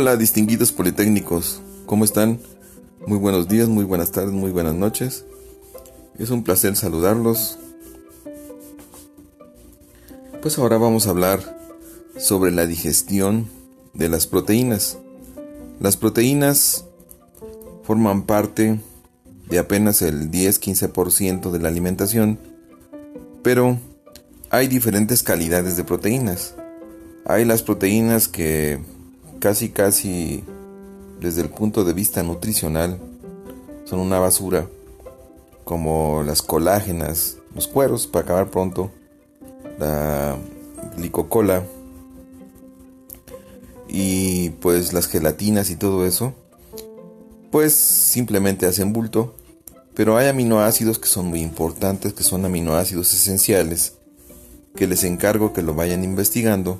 Hola distinguidos politécnicos, ¿cómo están? Muy buenos días, muy buenas tardes, muy buenas noches. Es un placer saludarlos. Pues ahora vamos a hablar sobre la digestión de las proteínas. Las proteínas forman parte de apenas el 10-15% de la alimentación, pero hay diferentes calidades de proteínas. Hay las proteínas que casi casi desde el punto de vista nutricional son una basura, como las colágenas, los cueros, para acabar pronto, la glicocola y pues las gelatinas y todo eso, pues simplemente hacen bulto, pero hay aminoácidos que son muy importantes, que son aminoácidos esenciales, que les encargo que lo vayan investigando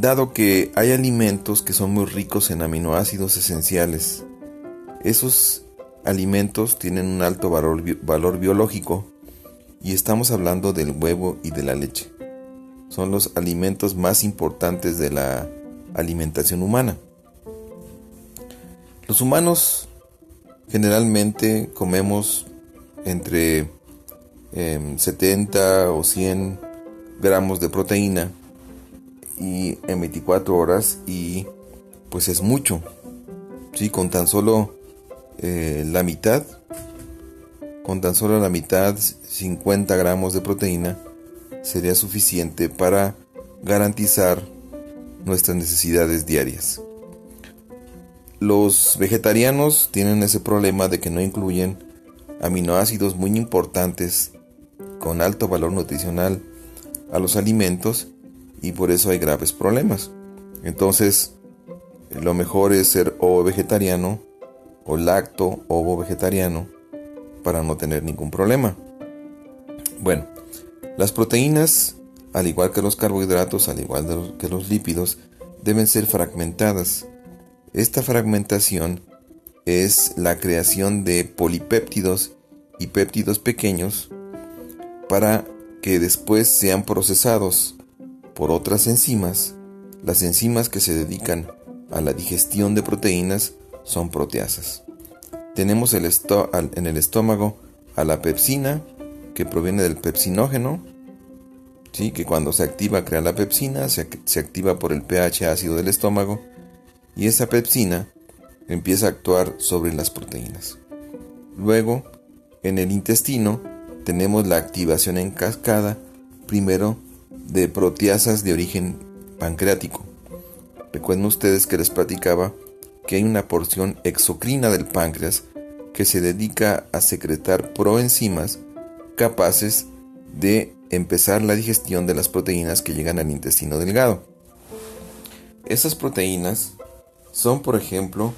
dado que hay alimentos que son muy ricos en aminoácidos esenciales. Esos alimentos tienen un alto valor, biológico y estamos hablando del huevo y de la leche. Son los alimentos más importantes de la alimentación humana. Los humanos generalmente comemos entre 70 em, o 100 gramos de proteína y en 24 horas y pues es mucho. Sí, con tan solo eh, la mitad, con tan solo la mitad, 50 gramos de proteína, sería suficiente para garantizar nuestras necesidades diarias. Los vegetarianos tienen ese problema de que no incluyen aminoácidos muy importantes con alto valor nutricional a los alimentos y por eso hay graves problemas. Entonces, lo mejor es ser ovo vegetariano o lacto ovo vegetariano para no tener ningún problema. Bueno, las proteínas, al igual que los carbohidratos, al igual que los lípidos, deben ser fragmentadas. Esta fragmentación es la creación de polipéptidos y péptidos pequeños para que después sean procesados por otras enzimas, las enzimas que se dedican a la digestión de proteínas son proteasas. Tenemos el en el estómago a la pepsina, que proviene del pepsinógeno, ¿sí? que cuando se activa crea la pepsina, se, se activa por el pH ácido del estómago, y esa pepsina empieza a actuar sobre las proteínas. Luego, en el intestino, tenemos la activación en cascada, primero de proteasas de origen pancreático. Recuerden ustedes que les platicaba que hay una porción exocrina del páncreas que se dedica a secretar proenzimas capaces de empezar la digestión de las proteínas que llegan al intestino delgado. Esas proteínas son, por ejemplo,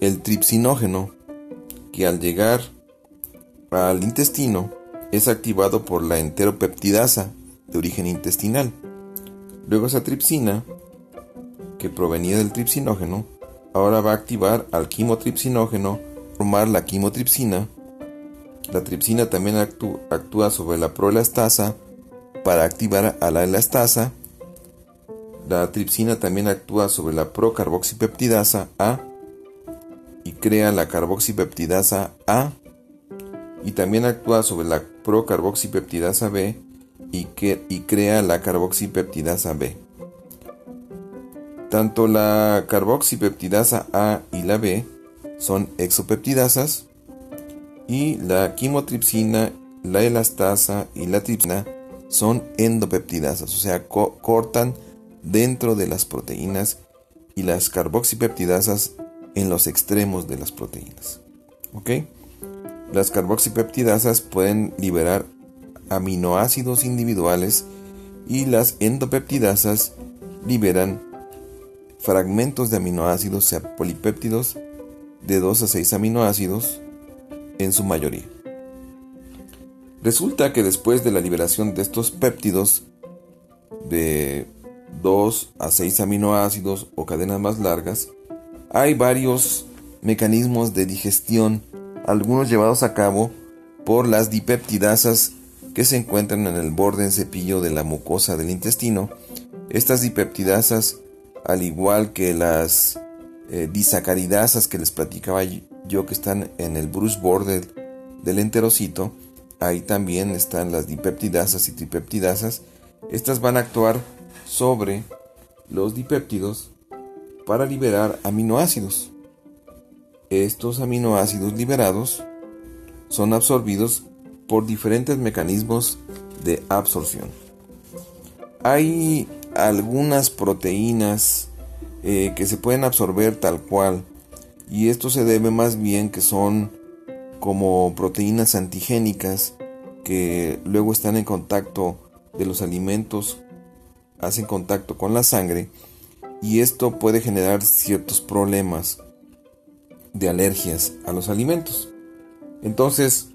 el tripsinógeno, que al llegar al intestino es activado por la enteropeptidasa, de origen intestinal. Luego esa tripsina, que provenía del tripsinógeno, ahora va a activar al quimotripsinógeno, formar la quimotripsina. La tripsina también actúa sobre la proelastasa para activar a la elastasa. La tripsina también actúa sobre la procarboxipeptidasa A y crea la carboxipeptidasa A y también actúa sobre la procarboxipeptidasa B y, crea la carboxipeptidasa B. Tanto la carboxipeptidasa A y la B son exopeptidasas y la quimotripsina, la elastasa y la tripsina son endopeptidasas, o sea, cortan dentro de las proteínas y las carboxipeptidasas en los extremos de las proteínas. ¿Ok? Las carboxipeptidasas pueden liberar aminoácidos individuales y las endopeptidasas liberan fragmentos de aminoácidos, sea polipéptidos, de 2 a 6 aminoácidos en su mayoría. Resulta que después de la liberación de estos péptidos de 2 a 6 aminoácidos o cadenas más largas, hay varios mecanismos de digestión, algunos llevados a cabo por las dipeptidasas que se encuentran en el borde en cepillo de la mucosa del intestino. Estas dipeptidasas al igual que las eh, disacaridasas que les platicaba yo que están en el Bruce border del enterocito, ahí también están las dipeptidasas y tripeptidasas. Estas van a actuar sobre los dipéptidos para liberar aminoácidos. Estos aminoácidos liberados son absorbidos por diferentes mecanismos de absorción. Hay algunas proteínas eh, que se pueden absorber tal cual y esto se debe más bien que son como proteínas antigénicas que luego están en contacto de los alimentos, hacen contacto con la sangre y esto puede generar ciertos problemas de alergias a los alimentos. Entonces,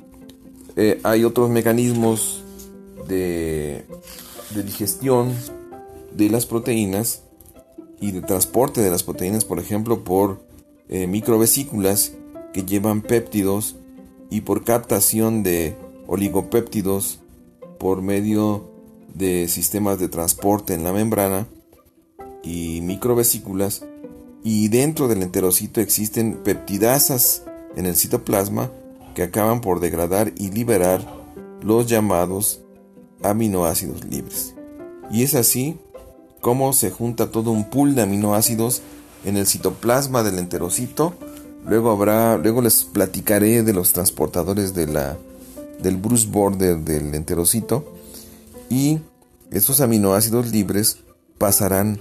eh, hay otros mecanismos de, digestión de las proteínas y de transporte de las proteínas, por ejemplo, por eh, microvesículas que llevan péptidos y por captación de oligopéptidos por medio de sistemas de transporte en la membrana y microvesículas. Y dentro del enterocito existen peptidasas en el citoplasma que acaban por degradar y liberar los llamados aminoácidos libres. Y es así como se junta todo un pool de aminoácidos en el citoplasma del enterocito. Luego habrá, luego les platicaré de los transportadores de la, del Bruce border del enterocito y estos aminoácidos libres pasarán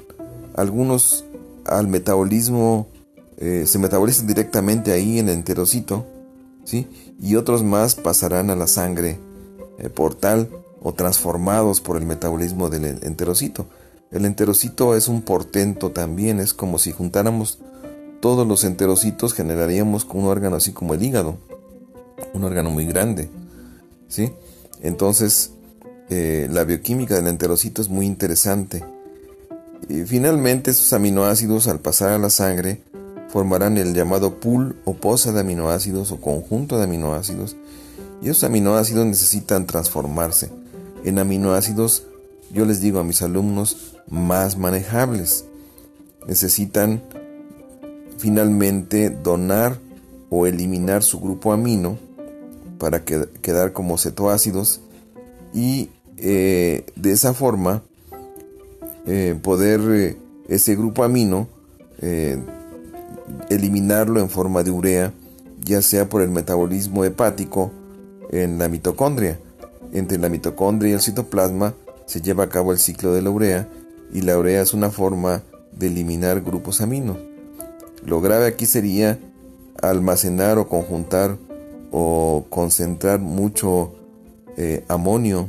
algunos al metabolismo, eh, se metabolizan directamente ahí en el enterocito, y otros más pasarán a la sangre eh, portal o transformados por el metabolismo del enterocito. El enterocito es un portento también, es como si juntáramos todos los enterocitos, generaríamos un órgano así como el hígado, un órgano muy grande. ¿sí? Entonces, eh, la bioquímica del enterocito es muy interesante. Y finalmente, estos aminoácidos, al pasar a la sangre, formarán el llamado pool o poza de aminoácidos o conjunto de aminoácidos. Y esos aminoácidos necesitan transformarse en aminoácidos, yo les digo a mis alumnos, más manejables. Necesitan finalmente donar o eliminar su grupo amino para quedar como cetoácidos y eh, de esa forma eh, poder eh, ese grupo amino eliminarlo en forma de urea, ya sea por el metabolismo hepático en la mitocondria. Entre la mitocondria y el citoplasma se lleva a cabo el ciclo de la urea y la urea es una forma de eliminar grupos aminos. Lo grave aquí sería almacenar o conjuntar o concentrar mucho eh, amonio,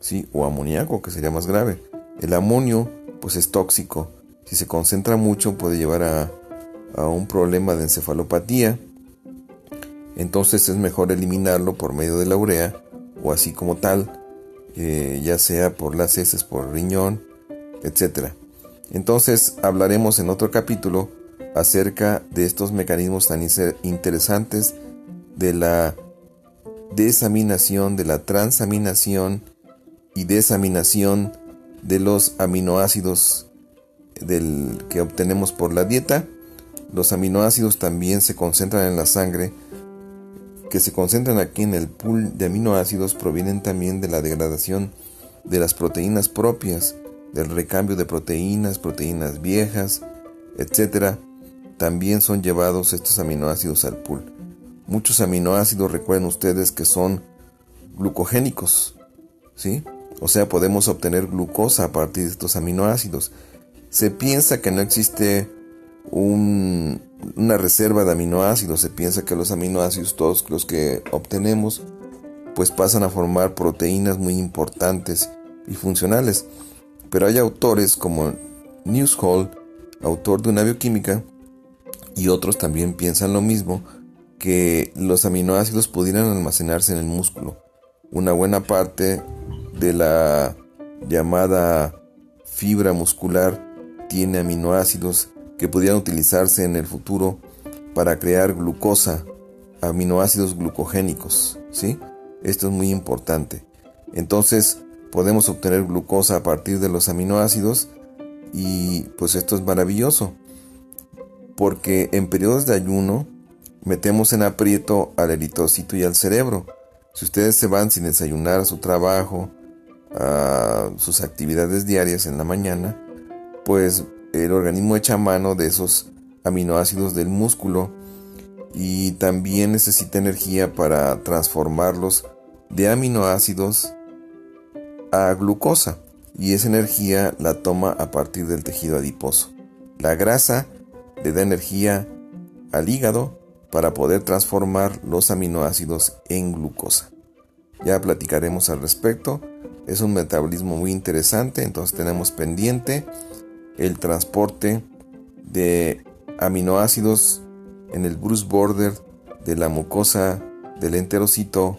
¿sí? o amoníaco, que sería más grave. El amonio pues es tóxico. Si se concentra mucho puede llevar a a un problema de encefalopatía, entonces es mejor eliminarlo por medio de la urea o así como tal, eh, ya sea por las heces, por riñón, etc. Entonces hablaremos en otro capítulo acerca de estos mecanismos tan interesantes de la desaminación, de la transaminación y desaminación de los aminoácidos del que obtenemos por la dieta los aminoácidos también se concentran en la sangre, que se concentran aquí en el pool de aminoácidos provienen también de la degradación de las proteínas propias, del recambio de proteínas, proteínas viejas, etc. También son llevados estos aminoácidos al pool. Muchos aminoácidos recuerden ustedes que son glucogénicos, ¿sí? O sea, podemos obtener glucosa a partir de estos aminoácidos. Se piensa que no existe una reserva de aminoácidos. Se piensa que los aminoácidos, todos los que obtenemos, pues pasan a formar proteínas muy importantes y funcionales. Pero hay autores como Newshall, autor de una bioquímica, y otros también piensan lo mismo, que los aminoácidos pudieran almacenarse en el músculo. Una buena parte de la llamada fibra muscular tiene aminoácidos que pudieran utilizarse en el futuro para crear glucosa, aminoácidos glucogénicos, ¿sí? Esto es muy importante. Entonces, podemos obtener glucosa a partir de los aminoácidos Y pues esto es maravilloso, porque en periodos de ayuno metemos en aprieto al eritrocito y al cerebro. Si ustedes se van sin desayunar a su trabajo, a sus actividades diarias en la mañana, pues el organismo echa mano de esos aminoácidos del músculo y también necesita energía para transformarlos de aminoácidos a glucosa y esa energía la toma a partir del tejido adiposo. La grasa le da energía al hígado para poder transformar los aminoácidos en glucosa. Ya platicaremos al respecto. Es un metabolismo muy interesante, entonces tenemos pendiente el transporte de aminoácidos en el bruce border de la mucosa del enterocito,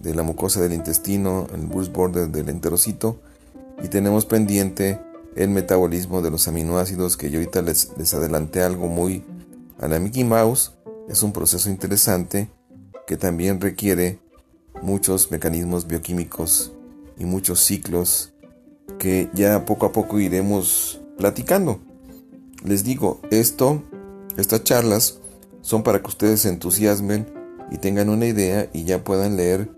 de la mucosa del intestino, el bruce border del enterocito, y tenemos pendiente el metabolismo de los aminoácidos que yo ahorita les, les adelanté algo muy a la Mickey Mouse. Es un proceso interesante que también requiere muchos mecanismos bioquímicos y muchos ciclos que ya poco a poco iremos platicando. Les digo, esto, estas charlas son para que ustedes se entusiasmen y tengan una idea y ya puedan leer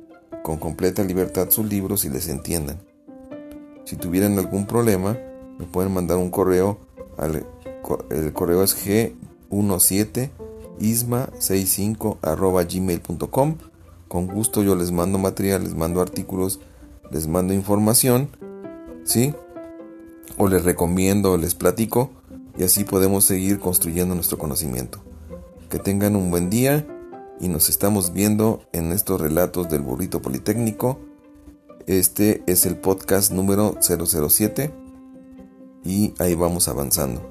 con completa libertad sus libros y les entiendan. Si tuvieran algún problema, me pueden mandar un correo al el correo es g17isma65 gmail.com con gusto yo les mando material, les mando artículos, les mando información, ¿sí? O les recomiendo, les platico y así podemos seguir construyendo nuestro conocimiento. Que tengan un buen día y nos estamos viendo en estos relatos del burrito politécnico. Este es el podcast número 007 y ahí vamos avanzando.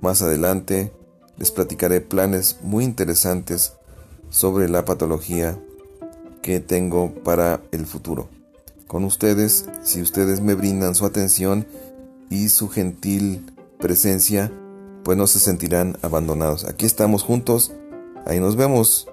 Más adelante les platicaré planes muy interesantes sobre la patología que tengo para el futuro. Con ustedes, si ustedes me brindan su atención y su gentil presencia, pues no se sentirán abandonados. Aquí estamos juntos, ahí nos vemos.